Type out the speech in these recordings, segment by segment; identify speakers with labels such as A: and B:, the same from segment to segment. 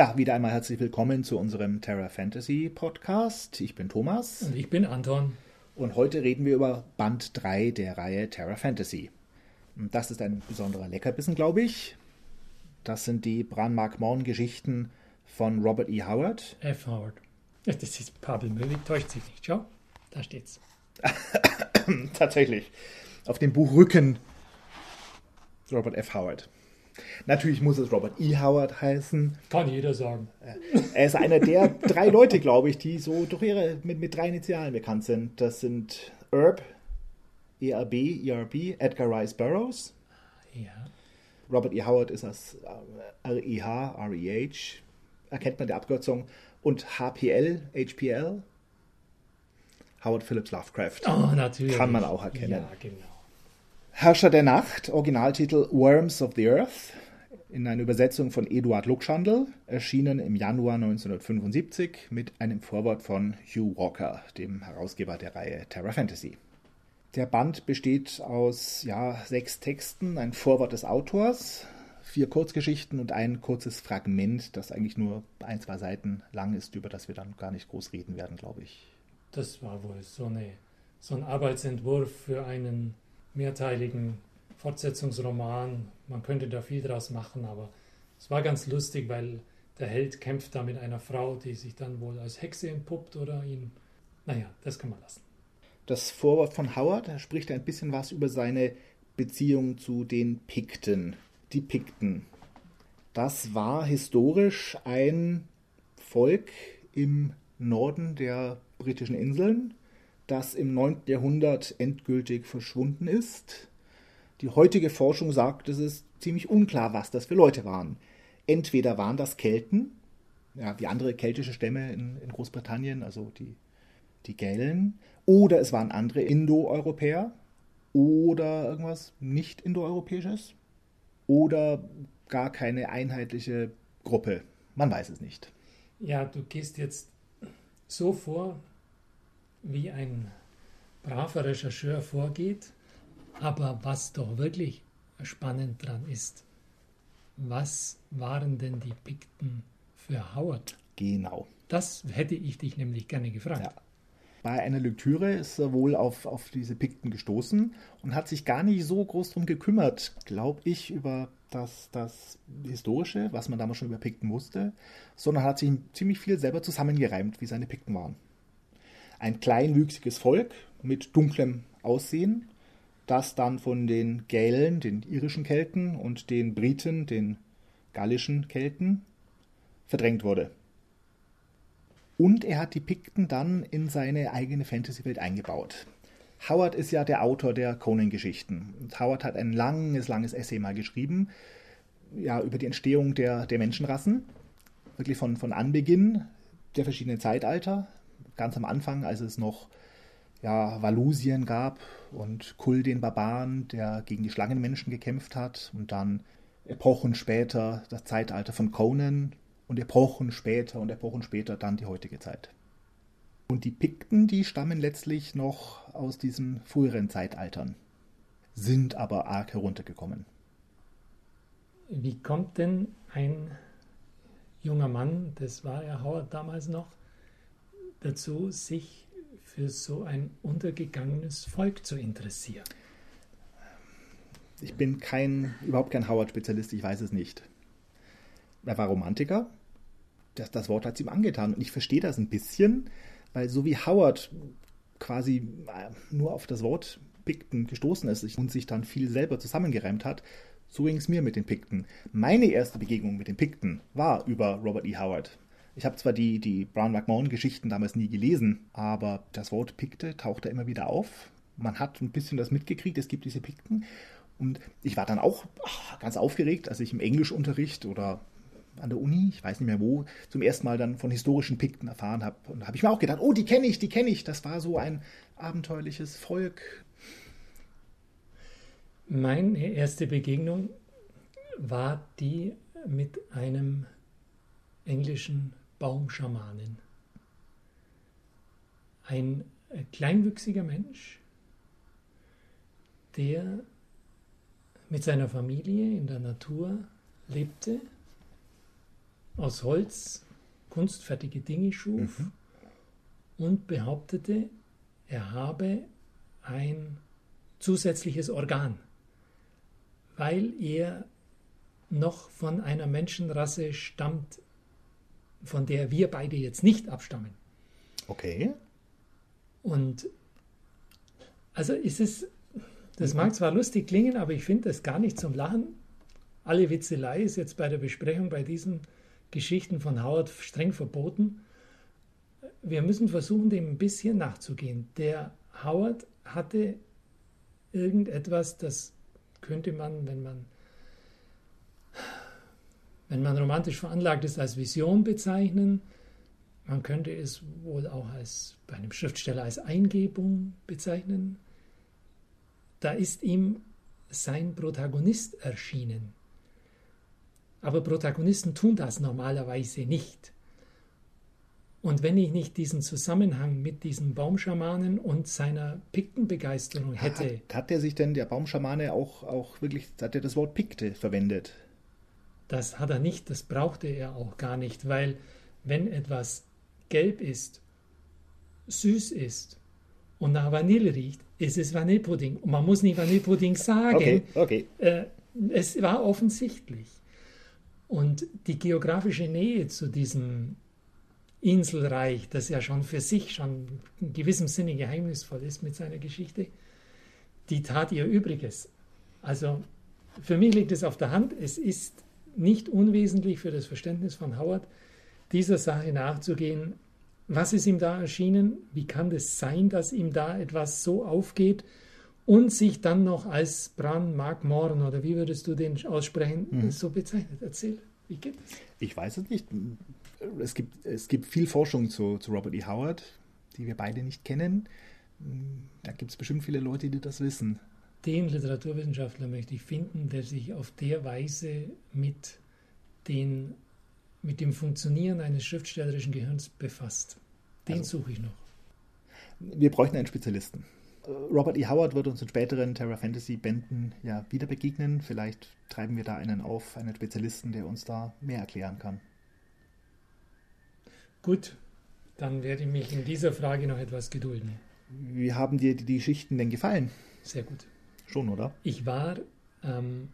A: Ja, wieder einmal herzlich willkommen zu unserem Terra Fantasy Podcast. Ich bin Thomas.
B: Und ich bin Anton.
A: Und heute reden wir über Band 3 der Reihe Terra Fantasy. Und das ist ein besonderer Leckerbissen, glaube ich. Das sind die Bran Mark Morn Geschichten von Robert E. Howard.
B: F. Howard. Das ist Pavel Möwig, täuscht sich nicht. Schau, da steht's.
A: Tatsächlich. Auf dem Buchrücken Robert F. Howard. Natürlich muss es Robert E. Howard heißen.
B: Kann jeder sagen.
A: Er ist einer der drei Leute, glaube ich, die so durch ihre mit, mit drei Initialen bekannt sind. Das sind Herb, ERB, ERB, Edgar Rice Burroughs.
B: Ja.
A: Robert E. Howard ist das REH, REH, erkennt man die Abkürzung. Und HPL, HPL, Howard Phillips Lovecraft.
B: Oh, natürlich.
A: Kann man auch erkennen.
B: Ja, genau.
A: Herrscher der Nacht, Originaltitel Worms of the Earth, in einer Übersetzung von Eduard Luxchandel, erschienen im Januar 1975 mit einem Vorwort von Hugh Walker, dem Herausgeber der Reihe Terra Fantasy. Der Band besteht aus ja, sechs Texten, ein Vorwort des Autors, vier Kurzgeschichten und ein kurzes Fragment, das eigentlich nur ein, zwei Seiten lang ist, über das wir dann gar nicht groß reden werden, glaube ich.
B: Das war wohl so, eine, so ein Arbeitsentwurf für einen mehrteiligen Fortsetzungsroman. Man könnte da viel draus machen, aber es war ganz lustig, weil der Held kämpft da mit einer Frau, die sich dann wohl als Hexe entpuppt oder ihn. Naja, das kann man lassen.
A: Das Vorwort von Howard spricht ein bisschen was über seine Beziehung zu den Pikten. Die Pikten. Das war historisch ein Volk im Norden der britischen Inseln, das im 9. Jahrhundert endgültig verschwunden ist. Die heutige Forschung sagt, es ist ziemlich unklar, was das für Leute waren. Entweder waren das Kelten, ja, wie andere keltische Stämme in, in Großbritannien, also die, die Gälen, oder es waren andere Indoeuropäer oder irgendwas nicht Indoeuropäisches oder gar keine einheitliche Gruppe. Man weiß es nicht.
B: Ja, du gehst jetzt so vor, wie ein braver Rechercheur vorgeht, aber was doch wirklich spannend dran ist, was waren denn die Pikten für Howard?
A: Genau.
B: Das hätte ich dich nämlich gerne gefragt.
A: Ja. Bei einer Lektüre ist er wohl auf, auf diese Pikten gestoßen und hat sich gar nicht so groß drum gekümmert, glaube ich, über das, das Historische, was man damals schon über Pikten wusste, sondern hat sich ziemlich viel selber zusammengereimt, wie seine Pikten waren. Ein kleinwüchsiges Volk mit dunklem Aussehen, das dann von den Gälen, den irischen Kelten und den Briten, den gallischen Kelten, verdrängt wurde. Und er hat die Pikten dann in seine eigene Fantasy-Welt eingebaut. Howard ist ja der Autor der Conan-Geschichten. Howard hat ein langes, langes Essay mal geschrieben, ja, über die Entstehung der, der Menschenrassen. Wirklich von, von Anbeginn der verschiedenen Zeitalter. Ganz am Anfang, als es noch ja, Valusien gab und Kul den Barbaren, der gegen die Schlangenmenschen gekämpft hat. Und dann Epochen später das Zeitalter von Conan und Epochen später und Epochen später dann die heutige Zeit. Und die Pikten, die stammen letztlich noch aus diesen früheren Zeitaltern, sind aber arg heruntergekommen.
B: Wie kommt denn ein junger Mann, das war ja Howard damals noch, dazu, sich für so ein untergegangenes Volk zu interessieren?
A: Ich bin kein, überhaupt kein Howard-Spezialist, ich weiß es nicht. Er war Romantiker. Das, das Wort hat es ihm angetan. Und ich verstehe das ein bisschen, weil so wie Howard quasi nur auf das Wort Pikten gestoßen ist und sich dann viel selber zusammengereimt hat, so ging es mir mit den Pikten. Meine erste Begegnung mit den Pikten war über Robert E. Howard. Ich habe zwar die, die Brown McMahon-Geschichten damals nie gelesen, aber das Wort Pikte tauchte immer wieder auf. Man hat ein bisschen das mitgekriegt, es gibt diese Pikten. Und ich war dann auch ach, ganz aufgeregt, als ich im Englischunterricht oder an der Uni, ich weiß nicht mehr wo, zum ersten Mal dann von historischen Pikten erfahren habe. Und da habe ich mir auch gedacht, oh, die kenne ich, die kenne ich. Das war so ein abenteuerliches Volk.
B: Meine erste Begegnung war die mit einem englischen Baumschamanen. Ein kleinwüchsiger Mensch, der mit seiner Familie in der Natur lebte aus Holz kunstfertige Dinge schuf mhm. und behauptete, er habe ein zusätzliches Organ, weil er noch von einer Menschenrasse stammt, von der wir beide jetzt nicht abstammen.
A: Okay.
B: Und also ist es, das mag zwar lustig klingen, aber ich finde das gar nicht zum Lachen. Alle Witzelei ist jetzt bei der Besprechung bei diesen Geschichten von Howard streng verboten. Wir müssen versuchen, dem ein bisschen nachzugehen. Der Howard hatte irgendetwas, das könnte man, wenn man wenn man romantisch veranlagt ist, als Vision bezeichnen. Man könnte es wohl auch als bei einem Schriftsteller als Eingebung bezeichnen. Da ist ihm sein Protagonist erschienen. Aber Protagonisten tun das normalerweise nicht. Und wenn ich nicht diesen Zusammenhang mit diesem Baumschamanen und seiner Piktenbegeisterung hätte.
A: Hat, hat er sich denn, der Baumschamane, auch, auch wirklich, hat er das Wort Pikte verwendet?
B: Das hat er nicht, das brauchte er auch gar nicht, weil wenn etwas gelb ist, süß ist und nach Vanille riecht, ist es Vanillepudding. Und man muss nicht Vanillepudding sagen.
A: Okay, okay.
B: Äh, es war offensichtlich. Und die geografische Nähe zu diesem Inselreich, das ja schon für sich schon in gewissem Sinne geheimnisvoll ist mit seiner Geschichte, die tat ihr Übriges. Also für mich liegt es auf der Hand, es ist nicht unwesentlich für das Verständnis von Howard, dieser Sache nachzugehen. Was ist ihm da erschienen? Wie kann es das sein, dass ihm da etwas so aufgeht und sich dann noch als Bran Mark Morn oder wie würdest du den aussprechen, mhm. so bezeichnet? Erzähl, wie geht das?
A: Ich weiß es nicht. Es gibt, es gibt viel Forschung zu, zu Robert E. Howard, die wir beide nicht kennen. Da gibt es bestimmt viele Leute, die das wissen.
B: Den Literaturwissenschaftler möchte ich finden, der sich auf der Weise mit, den, mit dem Funktionieren eines schriftstellerischen Gehirns befasst. Den also, suche ich noch.
A: Wir bräuchten einen Spezialisten. Robert E. Howard wird uns in späteren Terra Fantasy Bänden ja wieder begegnen. Vielleicht treiben wir da einen auf, einen Spezialisten, der uns da mehr erklären kann.
B: Gut, dann werde ich mich in dieser Frage noch etwas gedulden.
A: Wie haben dir die Geschichten denn gefallen?
B: Sehr gut.
A: Schon, oder?
B: Ich war, ähm,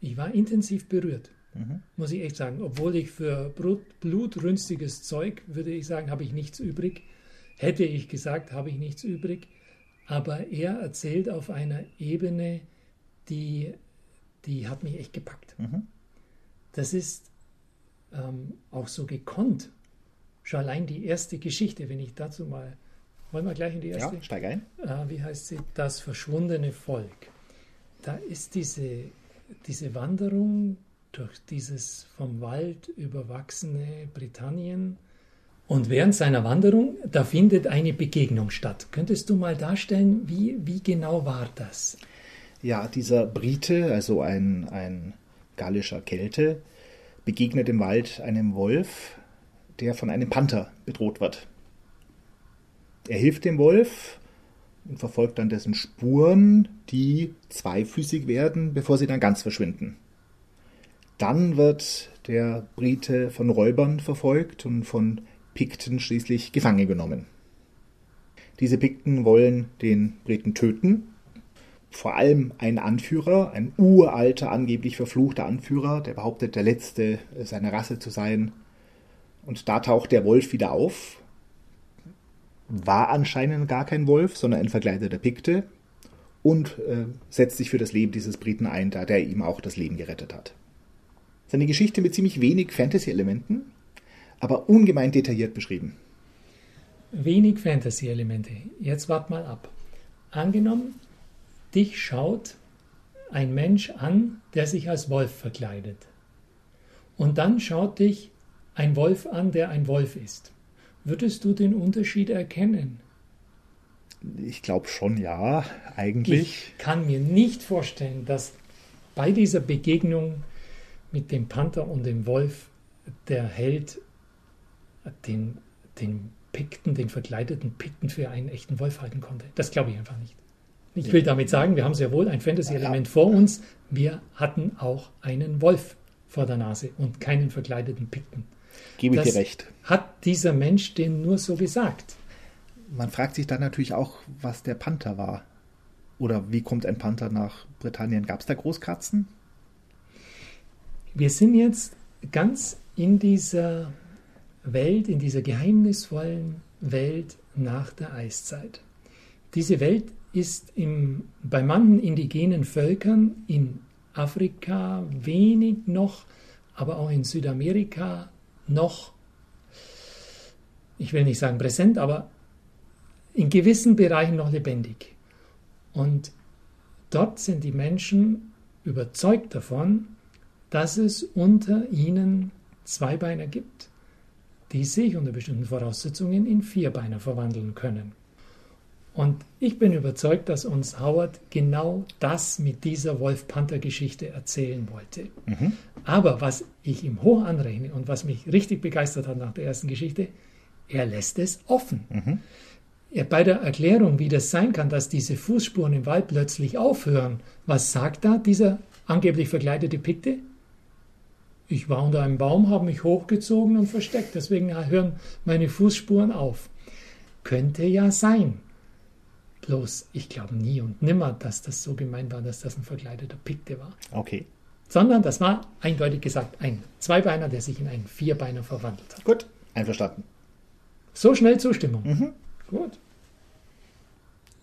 B: ich war intensiv berührt, mhm. muss ich echt sagen. Obwohl ich für blutrünstiges Zeug, würde ich sagen, habe ich nichts übrig. Hätte ich gesagt, habe ich nichts übrig. Aber er erzählt auf einer Ebene, die, die hat mich echt gepackt. Mhm. Das ist ähm, auch so gekonnt Schon allein die erste Geschichte, wenn ich dazu mal. Wollen wir gleich in die erste?
A: Ja, steig ein.
B: Äh, wie heißt sie? Das verschwundene Volk. Da ist diese, diese Wanderung durch dieses vom Wald überwachsene Britannien. Und während seiner Wanderung, da findet eine Begegnung statt. Könntest du mal darstellen, wie, wie genau war das?
A: Ja, dieser Brite, also ein, ein gallischer Kelte, begegnet im Wald einem Wolf, der von einem Panther bedroht wird. Er hilft dem Wolf und verfolgt dann dessen Spuren, die zweifüßig werden, bevor sie dann ganz verschwinden. Dann wird der Brite von Räubern verfolgt und von Pikten schließlich gefangen genommen. Diese Pikten wollen den Briten töten. Vor allem ein Anführer, ein uralter, angeblich verfluchter Anführer, der behauptet, der letzte seiner Rasse zu sein, und da taucht der Wolf wieder auf. War anscheinend gar kein Wolf, sondern ein verkleideter Pikte. Und äh, setzt sich für das Leben dieses Briten ein, da der ihm auch das Leben gerettet hat. Seine Geschichte mit ziemlich wenig Fantasy-Elementen, aber ungemein detailliert beschrieben.
B: Wenig Fantasy-Elemente. Jetzt wart mal ab. Angenommen, dich schaut ein Mensch an, der sich als Wolf verkleidet. Und dann schaut dich ein Wolf an, der ein Wolf ist. Würdest du den Unterschied erkennen?
A: Ich glaube schon, ja, eigentlich.
B: Ich kann mir nicht vorstellen, dass bei dieser Begegnung mit dem Panther und dem Wolf der Held den, den Pikten, den verkleideten Pikten für einen echten Wolf halten konnte. Das glaube ich einfach nicht. Ich will damit sagen, wir haben sehr wohl ein Fantasy-Element vor uns. Wir hatten auch einen Wolf vor der Nase und keinen verkleideten Pikten.
A: Gebe ich das dir recht.
B: Hat dieser Mensch den nur so gesagt?
A: Man fragt sich dann natürlich auch, was der Panther war. Oder wie kommt ein Panther nach Britannien? Gab es da Großkatzen?
B: Wir sind jetzt ganz in dieser Welt, in dieser geheimnisvollen Welt nach der Eiszeit. Diese Welt ist im, bei manchen indigenen Völkern in Afrika wenig noch, aber auch in Südamerika noch, ich will nicht sagen präsent, aber in gewissen Bereichen noch lebendig. Und dort sind die Menschen überzeugt davon, dass es unter ihnen Zweibeiner gibt, die sich unter bestimmten Voraussetzungen in Vierbeiner verwandeln können. Und ich bin überzeugt, dass uns Howard genau das mit dieser Wolf-Panther-Geschichte erzählen wollte. Mhm. Aber was ich ihm hoch anrechne und was mich richtig begeistert hat nach der ersten Geschichte, er lässt es offen. Mhm. Er, bei der Erklärung, wie das sein kann, dass diese Fußspuren im Wald plötzlich aufhören, was sagt da dieser angeblich verkleidete Pikte? Ich war unter einem Baum, habe mich hochgezogen und versteckt, deswegen hören meine Fußspuren auf. Könnte ja sein. Bloß, ich glaube nie und nimmer, dass das so gemeint war, dass das ein verkleideter Pikte war.
A: Okay.
B: Sondern das war eindeutig gesagt ein Zweibeiner, der sich in einen Vierbeiner verwandelt hat.
A: Gut, einverstanden.
B: So schnell Zustimmung. Mhm. Gut.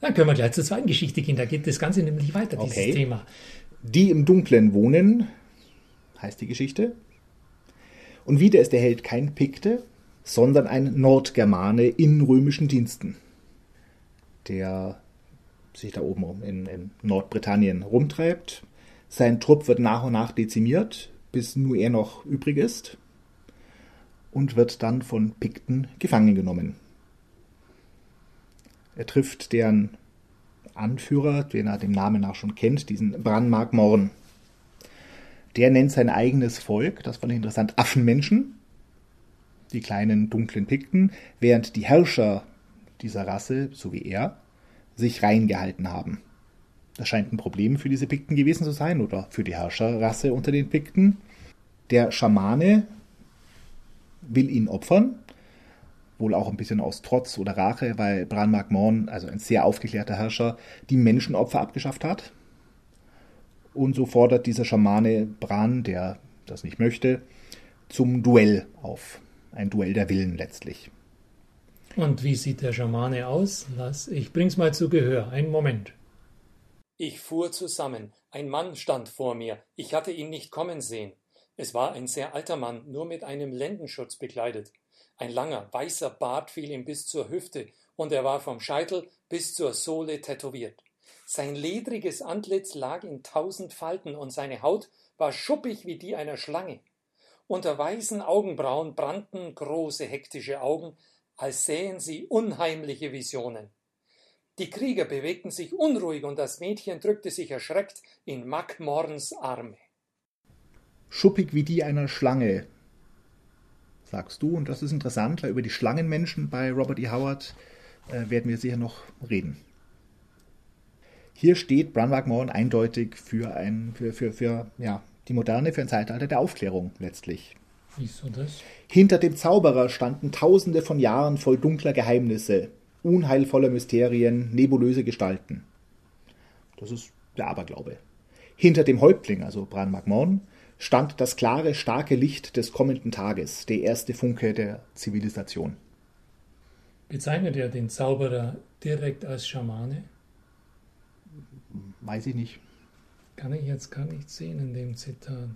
B: Dann können wir gleich zur zweiten Geschichte gehen. Da geht das Ganze nämlich weiter, dieses okay. Thema.
A: Die im Dunklen wohnen, heißt die Geschichte. Und wieder ist der Held kein Pikte, sondern ein Nordgermane in römischen Diensten der sich da oben in, in Nordbritannien rumtreibt. Sein Trupp wird nach und nach dezimiert, bis nur er noch übrig ist und wird dann von Pikten gefangen genommen. Er trifft deren Anführer, den er dem Namen nach schon kennt, diesen Branmark Morn. Der nennt sein eigenes Volk, das fand ich interessant, Affenmenschen, die kleinen dunklen Pikten, während die Herrscher dieser Rasse, so wie er, sich reingehalten haben. Das scheint ein Problem für diese Pikten gewesen zu sein oder für die Herrscherrasse unter den Pikten. Der Schamane will ihn opfern, wohl auch ein bisschen aus Trotz oder Rache, weil Bran Morn, also ein sehr aufgeklärter Herrscher, die Menschenopfer abgeschafft hat. Und so fordert dieser Schamane Bran, der das nicht möchte, zum Duell auf. Ein Duell der Willen letztlich.
B: Und wie sieht der Schamane aus? Lass, ich bring's mal zu Gehör. Einen Moment.
C: Ich fuhr zusammen. Ein Mann stand vor mir. Ich hatte ihn nicht kommen sehen. Es war ein sehr alter Mann, nur mit einem Lendenschutz bekleidet. Ein langer, weißer Bart fiel ihm bis zur Hüfte, und er war vom Scheitel bis zur Sohle tätowiert. Sein ledriges Antlitz lag in tausend Falten, und seine Haut war schuppig wie die einer Schlange. Unter weißen Augenbrauen brannten große hektische Augen, als sähen sie unheimliche Visionen. Die Krieger bewegten sich unruhig und das Mädchen drückte sich erschreckt in Macmorns Arme.
A: Schuppig wie die einer Schlange, sagst du, und das ist interessant, weil über die Schlangenmenschen bei Robert E. Howard äh, werden wir sicher noch reden. Hier steht Branwag Morn eindeutig für, ein, für, für, für ja, die Moderne, für ein Zeitalter der Aufklärung letztlich.
B: Wieso das?
A: Hinter dem Zauberer standen tausende von Jahren voll dunkler Geheimnisse, unheilvoller Mysterien, nebulöse Gestalten. Das ist der Aberglaube. Hinter dem Häuptling, also Bran Magmorn, stand das klare, starke Licht des kommenden Tages, der erste Funke der Zivilisation.
B: Bezeichnet er den Zauberer direkt als Schamane?
A: Weiß ich nicht.
B: Kann ich jetzt gar nicht sehen in dem Zitat.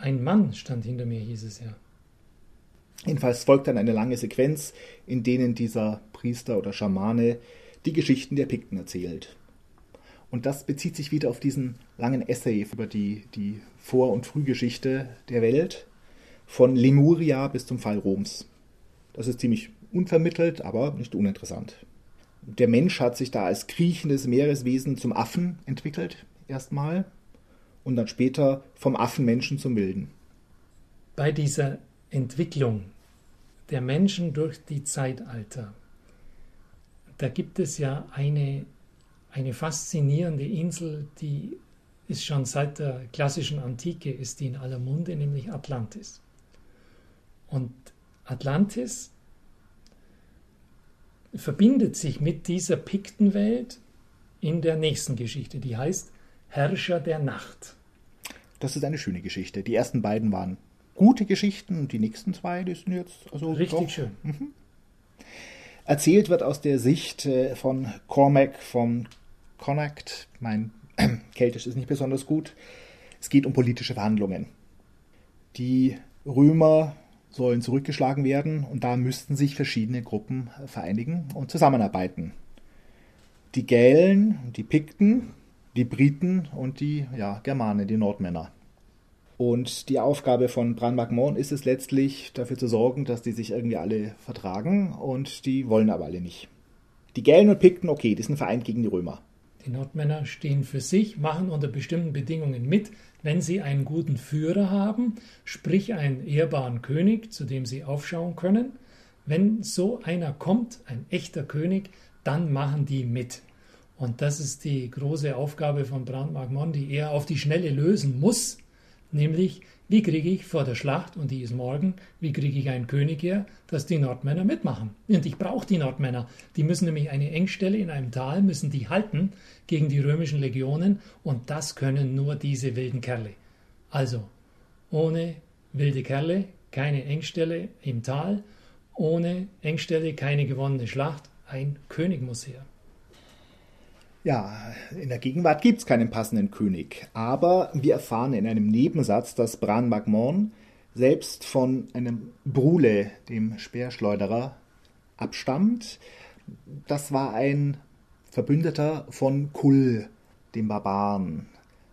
B: Ein Mann stand hinter mir, hieß es ja.
A: Jedenfalls folgt dann eine lange Sequenz, in denen dieser Priester oder Schamane die Geschichten der Pikten erzählt. Und das bezieht sich wieder auf diesen langen Essay über die, die Vor- und Frühgeschichte der Welt, von Lemuria bis zum Fall Roms. Das ist ziemlich unvermittelt, aber nicht uninteressant. Der Mensch hat sich da als kriechendes Meereswesen zum Affen entwickelt, erstmal und dann später vom Affenmenschen zum Wilden.
B: Bei dieser Entwicklung der Menschen durch die Zeitalter, da gibt es ja eine, eine faszinierende Insel, die ist schon seit der klassischen Antike ist die in aller Munde, nämlich Atlantis. Und Atlantis verbindet sich mit dieser Piktenwelt in der nächsten Geschichte, die heißt Herrscher der Nacht.
A: Das ist eine schöne Geschichte. Die ersten beiden waren gute Geschichten und die nächsten zwei, die sind jetzt also
B: richtig doch, schön. Mhm.
A: Erzählt wird aus der Sicht äh, von Cormac von Connacht. Mein Keltisch ist nicht besonders gut. Es geht um politische Verhandlungen. Die Römer sollen zurückgeschlagen werden und da müssten sich verschiedene Gruppen vereinigen und zusammenarbeiten. Die Gälen, die Pikten, die Briten und die ja, Germanen, die Nordmänner. Und die Aufgabe von Bran Magmorn ist es letztlich, dafür zu sorgen, dass die sich irgendwie alle vertragen und die wollen aber alle nicht. Die Gälen und Pikten, okay, die sind vereint gegen die Römer.
B: Die Nordmänner stehen für sich, machen unter bestimmten Bedingungen mit, wenn sie einen guten Führer haben, sprich einen ehrbaren König, zu dem sie aufschauen können. Wenn so einer kommt, ein echter König, dann machen die mit. Und das ist die große Aufgabe von Brandmark Mon, die er auf die Schnelle lösen muss, nämlich wie kriege ich vor der Schlacht, und die ist morgen, wie kriege ich einen König her, dass die Nordmänner mitmachen? Und ich brauche die Nordmänner. Die müssen nämlich eine Engstelle in einem Tal, müssen die halten gegen die römischen Legionen und das können nur diese wilden Kerle. Also, ohne wilde Kerle keine Engstelle im Tal, ohne Engstelle keine gewonnene Schlacht, ein König muss her.
A: Ja, in der Gegenwart gibt es keinen passenden König, aber wir erfahren in einem Nebensatz, dass Bran Magmorn selbst von einem Brule, dem Speerschleuderer, abstammt. Das war ein Verbündeter von Kull, dem Barbaren,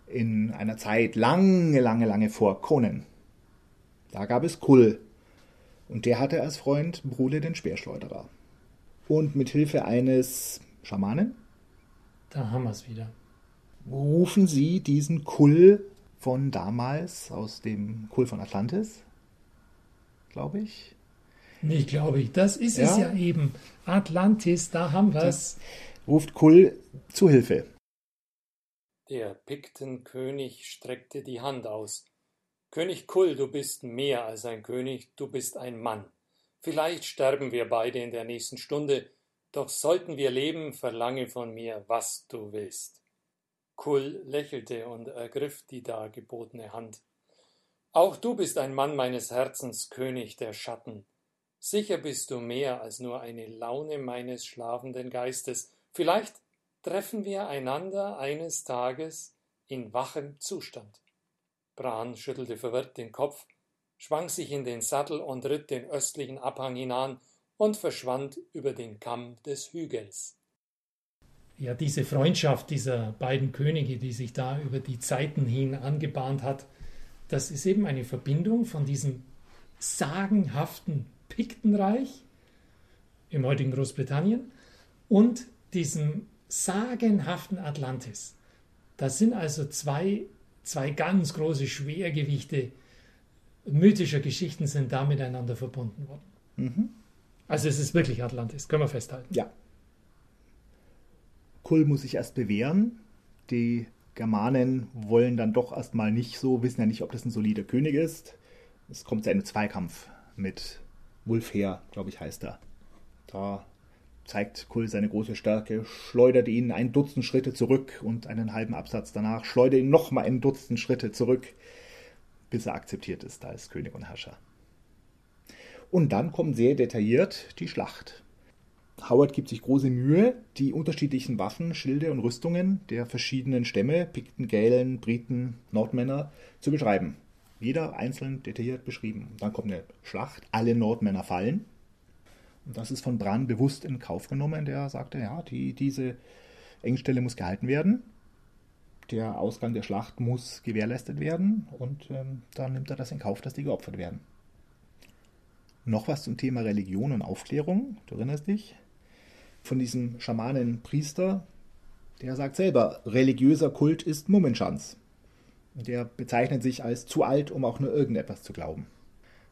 A: in einer Zeit lange, lange, lange vor Conan. Da gab es Kull, und der hatte als Freund Brule den Speerschleuderer. Und mit Hilfe eines Schamanen,
B: da haben wir es wieder.
A: Rufen Sie diesen Kull von damals, aus dem Kull von Atlantis, glaube ich.
B: Nicht, glaube ich. Das ist ja. es ja eben. Atlantis, da haben wir es.
A: Ruft Kull zu Hilfe.
C: Der Piktenkönig streckte die Hand aus. König Kull, du bist mehr als ein König, du bist ein Mann. Vielleicht sterben wir beide in der nächsten Stunde, doch sollten wir leben, verlange von mir, was du willst. Kull lächelte und ergriff die dargebotene Hand. Auch du bist ein Mann meines Herzens, König der Schatten. Sicher bist du mehr als nur eine Laune meines schlafenden Geistes. Vielleicht treffen wir einander eines Tages in wachem Zustand. Bran schüttelte verwirrt den Kopf, schwang sich in den Sattel und ritt den östlichen Abhang hinan, und verschwand über den Kamm des Hügels.
B: Ja, diese Freundschaft dieser beiden Könige, die sich da über die Zeiten hin angebahnt hat, das ist eben eine Verbindung von diesem sagenhaften Piktenreich im heutigen Großbritannien und diesem sagenhaften Atlantis. Das sind also zwei, zwei ganz große Schwergewichte mythischer Geschichten sind da miteinander verbunden worden. Mhm. Also es ist wirklich Atlantis, können wir festhalten.
A: Ja. Kull muss sich erst bewähren. Die Germanen wollen dann doch erstmal nicht so, wissen ja nicht, ob das ein solider König ist. Es kommt zu einem Zweikampf mit Wulfher, glaube ich, heißt er. Da zeigt Kull seine große Stärke, schleudert ihn ein Dutzend Schritte zurück und einen halben Absatz danach schleudert ihn nochmal ein Dutzend Schritte zurück, bis er akzeptiert ist als König und Herrscher. Und dann kommt sehr detailliert die Schlacht. Howard gibt sich große Mühe, die unterschiedlichen Waffen, Schilde und Rüstungen der verschiedenen Stämme, Pikten, Gälen, Briten, Nordmänner, zu beschreiben. Jeder einzeln detailliert beschrieben. Dann kommt eine Schlacht, alle Nordmänner fallen. Und das ist von Bran bewusst in Kauf genommen. Der sagte, ja, die, diese Engstelle muss gehalten werden. Der Ausgang der Schlacht muss gewährleistet werden. Und ähm, dann nimmt er das in Kauf, dass die geopfert werden. Noch was zum Thema Religion und Aufklärung. Du erinnerst dich? Von diesem Schamanen Priester, der sagt selber, religiöser Kult ist Mummenschanz. Der bezeichnet sich als zu alt, um auch nur irgendetwas zu glauben.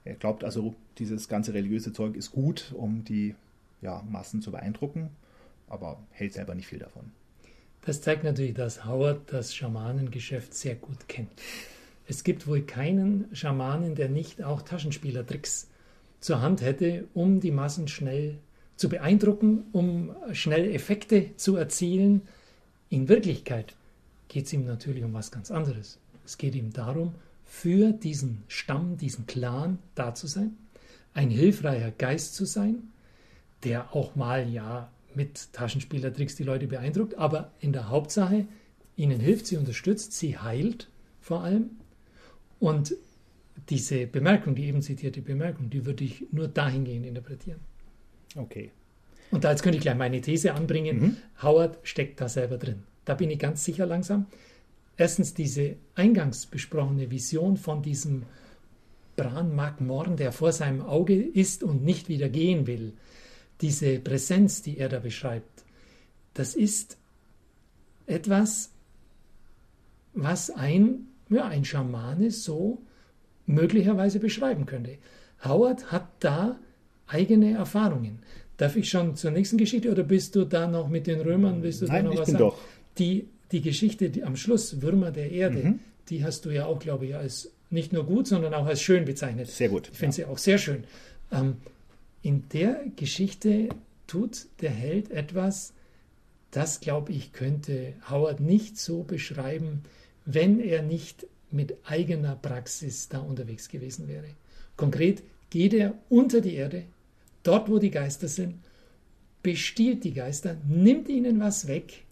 A: Er glaubt also, dieses ganze religiöse Zeug ist gut, um die ja, Massen zu beeindrucken, aber hält selber nicht viel davon.
B: Das zeigt natürlich, dass Howard das Schamanengeschäft sehr gut kennt. Es gibt wohl keinen Schamanen, der nicht auch Taschenspielertricks zur Hand hätte, um die Massen schnell zu beeindrucken, um schnell Effekte zu erzielen. In Wirklichkeit geht es ihm natürlich um was ganz anderes. Es geht ihm darum, für diesen Stamm, diesen Clan da zu sein, ein hilfreicher Geist zu sein, der auch mal ja mit Taschenspielertricks die Leute beeindruckt, aber in der Hauptsache ihnen hilft, sie unterstützt, sie heilt vor allem. Und diese Bemerkung, die eben zitierte Bemerkung, die würde ich nur dahingehend interpretieren.
A: Okay.
B: Und da jetzt könnte ich gleich meine These anbringen. Mhm. Howard steckt da selber drin. Da bin ich ganz sicher langsam. Erstens diese eingangs besprochene Vision von diesem Bran Morn, der vor seinem Auge ist und nicht wieder gehen will. Diese Präsenz, die er da beschreibt, das ist etwas, was ein, ja, ein Schamane so möglicherweise beschreiben könnte. Howard hat da eigene Erfahrungen. Darf ich schon zur nächsten Geschichte oder bist du da noch mit den Römern? Willst du
A: Nein,
B: da noch
A: ich
B: was
A: bin
B: sagen?
A: doch.
B: Die, die Geschichte die am Schluss, Würmer der Erde, mhm. die hast du ja auch, glaube ich, als nicht nur gut, sondern auch als schön bezeichnet.
A: Sehr gut.
B: Ich finde ja. sie auch sehr schön. Ähm, in der Geschichte tut der Held etwas, das, glaube ich, könnte Howard nicht so beschreiben, wenn er nicht mit eigener Praxis da unterwegs gewesen wäre. Konkret geht er unter die Erde, dort wo die Geister sind, bestiehlt die Geister, nimmt ihnen was weg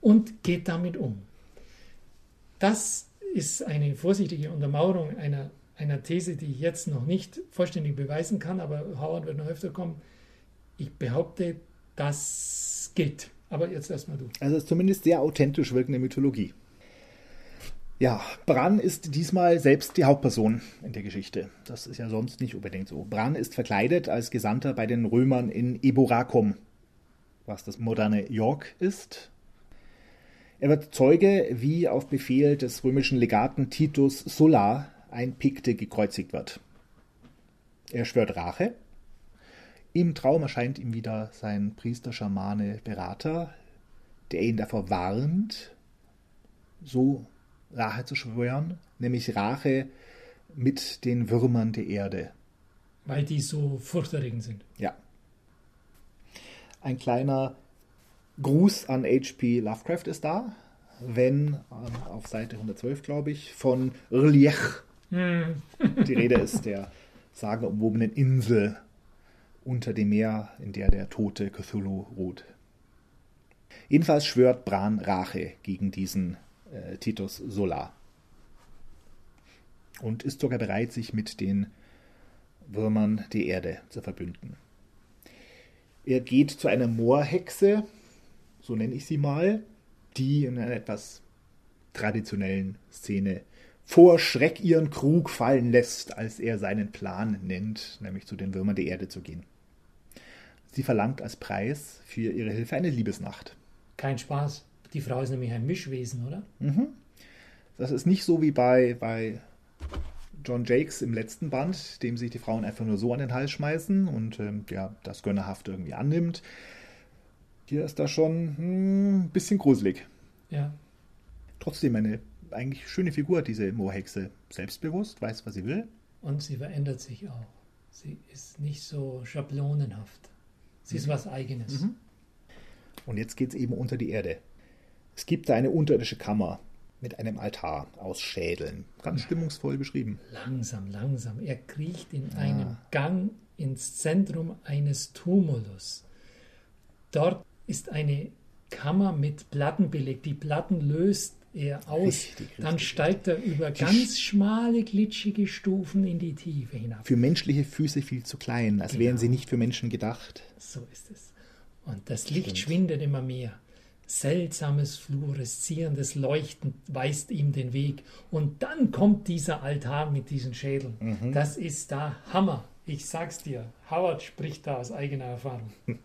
B: und geht damit um. Das ist eine vorsichtige Untermauerung einer, einer These, die ich jetzt noch nicht vollständig beweisen kann, aber Howard wird noch öfter kommen. Ich behaupte, das gilt. Aber jetzt erstmal du.
A: Also es ist zumindest sehr authentisch wirkende Mythologie. Ja, Bran ist diesmal selbst die Hauptperson in der Geschichte. Das ist ja sonst nicht unbedingt so. Bran ist verkleidet als Gesandter bei den Römern in Eboracum, was das moderne York ist. Er wird Zeuge, wie auf Befehl des römischen Legaten Titus Sulla ein Pikte gekreuzigt wird. Er schwört Rache. Im Traum erscheint ihm wieder sein Priester, Schamane, Berater, der ihn davor warnt, so Rache zu schwören, nämlich Rache mit den Würmern der Erde.
B: Weil die so furchterregend sind.
A: Ja. Ein kleiner Gruß an H.P. Lovecraft ist da, wenn ähm, auf Seite 112, glaube ich, von Rliech hm. die Rede ist, der sagenumwobenen Insel unter dem Meer, in der der tote Cthulhu ruht. Jedenfalls schwört Bran Rache gegen diesen äh, Titus Solar. Und ist sogar bereit, sich mit den Würmern der Erde zu verbünden. Er geht zu einer Moorhexe, so nenne ich sie mal, die in einer etwas traditionellen Szene vor Schreck ihren Krug fallen lässt, als er seinen Plan nennt, nämlich zu den Würmern der Erde zu gehen. Sie verlangt als Preis für ihre Hilfe eine Liebesnacht.
B: Kein Spaß. Die Frau ist nämlich ein Mischwesen, oder?
A: Mhm. Das ist nicht so wie bei, bei John Jakes im letzten Band, dem sich die Frauen einfach nur so an den Hals schmeißen und ähm, ja, das gönnerhaft irgendwie annimmt. Hier ist das schon ein hm, bisschen gruselig.
B: Ja.
A: Trotzdem eine eigentlich schöne Figur, diese Moorhexe. Selbstbewusst, weiß, was sie will.
B: Und sie verändert sich auch. Sie ist nicht so schablonenhaft. Sie mhm. ist was Eigenes. Mhm.
A: Und jetzt geht es eben unter die Erde. Es gibt da eine unterirdische Kammer mit einem Altar aus Schädeln. Ganz stimmungsvoll beschrieben.
B: Langsam, langsam. Er kriecht in ja. einen Gang ins Zentrum eines Tumulus. Dort ist eine Kammer mit Platten belegt. Die Platten löst er aus. Richtig, richtig. Dann steigt er über ganz schmale, glitschige Stufen in die Tiefe hinab.
A: Für menschliche Füße viel zu klein, als genau. wären sie nicht für Menschen gedacht.
B: So ist es. Und das Licht Stimmt. schwindet immer mehr. Seltsames, fluoreszierendes Leuchten weist ihm den Weg. Und dann kommt dieser Altar mit diesen Schädeln. Mhm. Das ist da Hammer. Ich sag's dir. Howard spricht da aus eigener Erfahrung.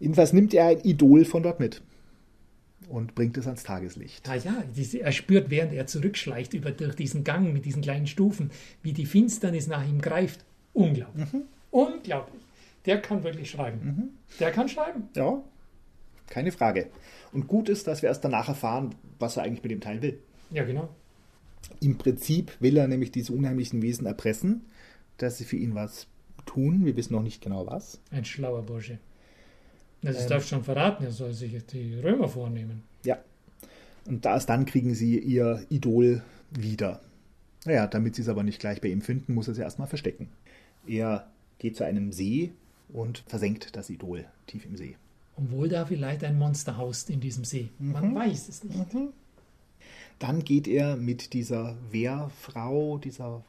A: Jedenfalls nimmt er ein Idol von dort mit und bringt es ans Tageslicht.
B: Ah ja, er spürt, während er zurückschleicht über, durch diesen Gang mit diesen kleinen Stufen, wie die Finsternis nach ihm greift. Unglaublich. Mhm. Unglaublich. Der kann wirklich schreiben. Mhm. Der kann schreiben.
A: Ja, keine Frage. Und gut ist, dass wir erst danach erfahren, was er eigentlich mit dem Teil will.
B: Ja, genau.
A: Im Prinzip will er nämlich diese unheimlichen Wesen erpressen, dass sie für ihn was tun. Wir wissen noch nicht genau was.
B: Ein schlauer Bursche. Das
A: Ähm.
B: darf schon verraten, er soll sich die Römer vornehmen.
A: Ja. Und erst dann kriegen sie ihr Idol wieder. Naja, damit sie es aber nicht gleich bei ihm finden, muss er sie erstmal verstecken. Er geht zu einem See und versenkt das Idol tief im See.
B: Obwohl da vielleicht ein Monster haust in diesem See. Man
A: Mhm.
B: weiß es nicht.
A: Dann geht er mit dieser Wehrfrau, dieser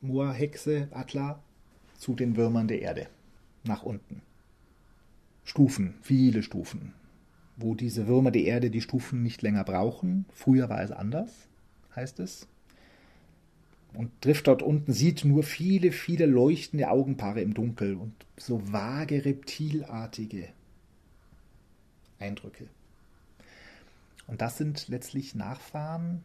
A: Moorhexe Atla, zu den Würmern der Erde. Nach unten. Stufen, viele Stufen. Wo diese Würmer der Erde die Stufen nicht länger brauchen. Früher war es anders, heißt es. Und trifft dort unten, sieht nur viele, viele leuchtende Augenpaare im Dunkel und so vage reptilartige Eindrücke. Und das sind letztlich Nachfahren,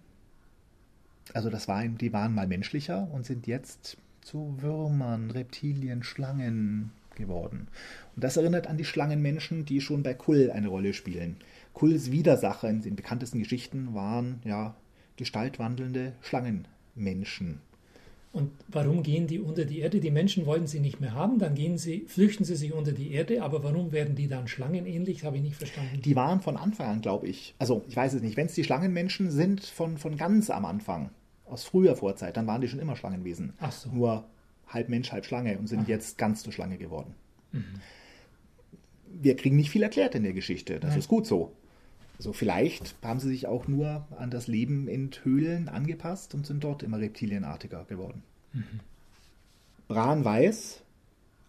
A: also das waren, die waren mal menschlicher und sind jetzt zu Würmern, Reptilien, Schlangen geworden. Und das erinnert an die Schlangenmenschen, die schon bei Kull eine Rolle spielen. Kulls Widersacher in den bekanntesten Geschichten waren ja gestaltwandelnde Schlangenmenschen.
B: Und warum gehen die unter die Erde? Die Menschen wollen sie nicht mehr haben, dann gehen sie, flüchten sie sich unter die Erde, aber warum werden die dann schlangenähnlich? Habe ich nicht verstanden.
A: Die waren von Anfang an, glaube ich, also ich weiß es nicht, wenn es die Schlangenmenschen sind von, von ganz am Anfang, aus früher Vorzeit, dann waren die schon immer Schlangenwesen.
B: Ach so.
A: Nur halb Mensch, halb Schlange und sind
B: Ach.
A: jetzt ganz zur Schlange geworden. Wir kriegen nicht viel erklärt in der Geschichte. Das
B: Nein.
A: ist gut so. Also vielleicht haben sie sich auch nur an das Leben in Höhlen angepasst und sind dort immer reptilienartiger geworden. Bran weiß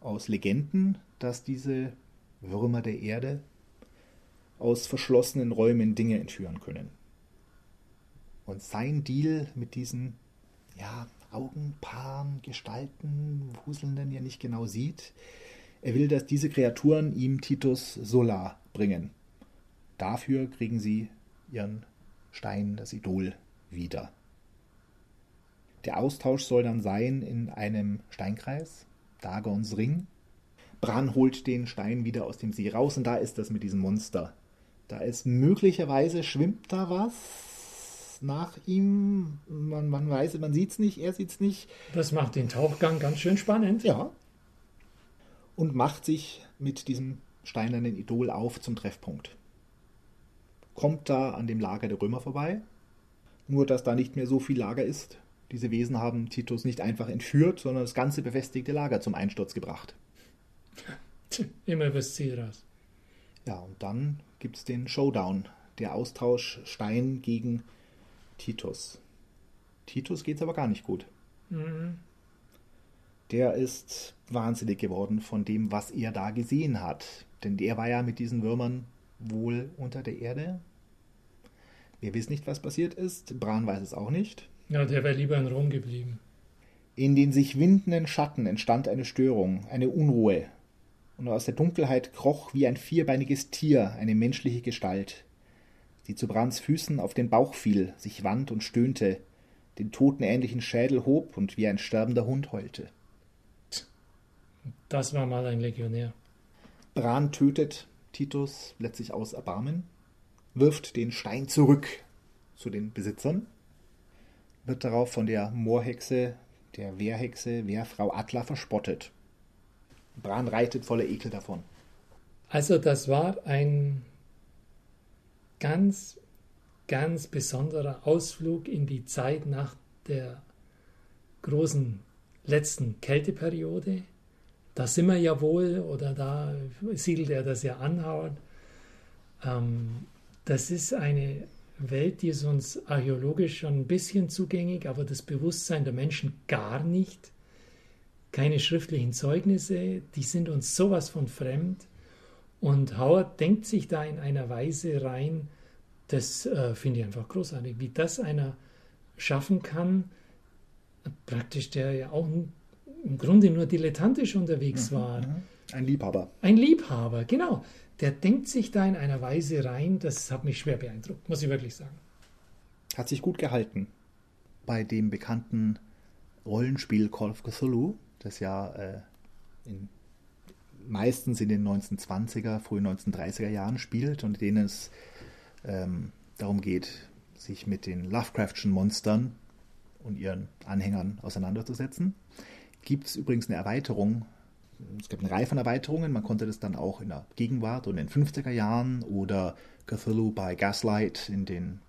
A: aus Legenden, dass diese Würmer der Erde aus verschlossenen Räumen Dinge entführen können. Und sein Deal mit diesen ja, Augenpaaren, Gestalten, Wuselnden ja nicht genau sieht, er will, dass diese Kreaturen ihm Titus Solar bringen. Dafür kriegen sie ihren Stein, das Idol, wieder. Der Austausch soll dann sein in einem Steinkreis, Dagons Ring. Bran holt den Stein wieder aus dem See raus und da ist das mit diesem Monster. Da ist möglicherweise schwimmt da was nach ihm. Man, man weiß, man sieht es nicht, er sieht es nicht.
B: Das macht den Tauchgang ganz schön spannend.
A: Ja. Und macht sich mit diesem steinernen Idol auf zum Treffpunkt. Kommt da an dem Lager der Römer vorbei. Nur, dass da nicht mehr so viel Lager ist. Diese Wesen haben Titus nicht einfach entführt, sondern das ganze befestigte Lager zum Einsturz gebracht.
B: Immer Ziel raus.
A: Ja, und dann gibt es den Showdown. Der Austausch Stein gegen Titus. Titus geht's aber gar nicht gut.
B: Mhm.
A: Der ist wahnsinnig geworden von dem, was er da gesehen hat. Denn der war ja mit diesen Würmern wohl unter der Erde. Wir wissen nicht, was passiert ist. Bran weiß es auch nicht.
B: Ja, der wäre lieber in Rom geblieben.
A: In den sich windenden Schatten entstand eine Störung, eine Unruhe. Und aus der Dunkelheit kroch wie ein vierbeiniges Tier eine menschliche Gestalt, die zu Brans Füßen auf den Bauch fiel, sich wand und stöhnte, den totenähnlichen Schädel hob und wie ein sterbender Hund heulte.
B: Das war mal ein Legionär.
A: Bran tötet Titus letztlich aus Erbarmen, wirft den Stein zurück zu den Besitzern, wird darauf von der Moorhexe, der Wehrhexe, Wehrfrau Atla verspottet. Bran reitet voller Ekel davon.
B: Also das war ein ganz, ganz besonderer Ausflug in die Zeit nach der großen letzten Kälteperiode. Da sind wir ja wohl, oder da siedelt er das ja an, Howard. Ähm, das ist eine Welt, die ist uns archäologisch schon ein bisschen zugänglich, aber das Bewusstsein der Menschen gar nicht. Keine schriftlichen Zeugnisse, die sind uns sowas von fremd. Und Howard denkt sich da in einer Weise rein, das äh, finde ich einfach großartig, wie das einer schaffen kann, praktisch der ja auch im Grunde nur dilettantisch unterwegs war.
A: Ein Liebhaber.
B: Ein Liebhaber, genau. Der denkt sich da in einer Weise rein, das hat mich schwer beeindruckt, muss ich wirklich sagen.
A: Hat sich gut gehalten. Bei dem bekannten Rollenspiel Call of Cthulhu, das ja äh, in meistens in den 1920er, frühen 1930er Jahren spielt und in denen es ähm, darum geht, sich mit den Lovecraftschen Monstern und ihren Anhängern auseinanderzusetzen. Gibt es übrigens eine Erweiterung. Es gibt eine Reihe von Erweiterungen. Man konnte das dann auch in der Gegenwart und in den 50er Jahren oder Cthulhu by Gaslight in den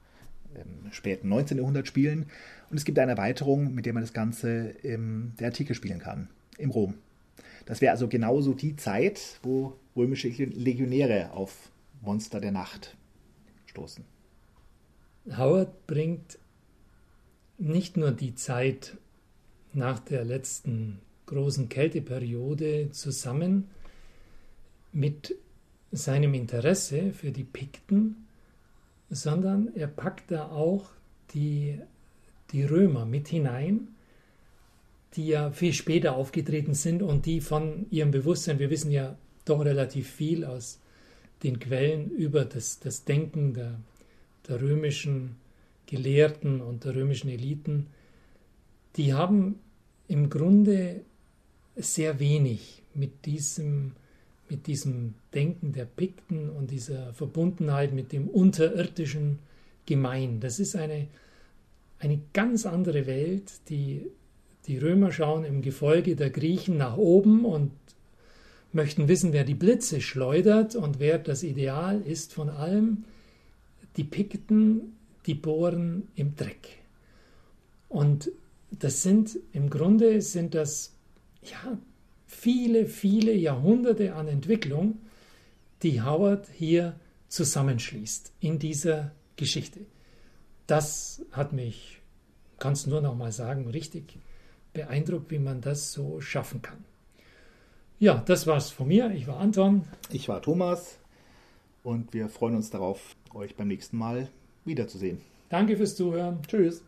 A: ähm, späten 19. Jahrhundert spielen. Und es gibt eine Erweiterung, mit der man das Ganze im der Antike spielen kann, im Rom. Das wäre also genauso die Zeit, wo römische Legionäre auf Monster der Nacht stoßen.
B: Howard bringt nicht nur die Zeit nach der letzten großen Kälteperiode zusammen mit seinem Interesse für die Pikten, sondern er packt da auch die, die Römer mit hinein, die ja viel später aufgetreten sind und die von ihrem Bewusstsein, wir wissen ja doch relativ viel aus den Quellen über das, das Denken der, der römischen Gelehrten und der römischen Eliten, die haben im Grunde sehr wenig mit diesem, mit diesem Denken der Pikten und dieser Verbundenheit mit dem unterirdischen gemein. Das ist eine, eine ganz andere Welt. Die, die Römer schauen im Gefolge der Griechen nach oben und möchten wissen, wer die Blitze schleudert und wer das Ideal ist von allem. Die Pikten, die bohren im Dreck. Und das sind im Grunde sind das ja viele, viele Jahrhunderte an Entwicklung, die Howard hier zusammenschließt in dieser Geschichte. Das hat mich, kannst du nur noch mal sagen, richtig beeindruckt, wie man das so schaffen kann. Ja, das war's von mir. Ich war Anton.
A: Ich war Thomas und wir freuen uns darauf, euch beim nächsten Mal wiederzusehen.
B: Danke fürs Zuhören. Tschüss.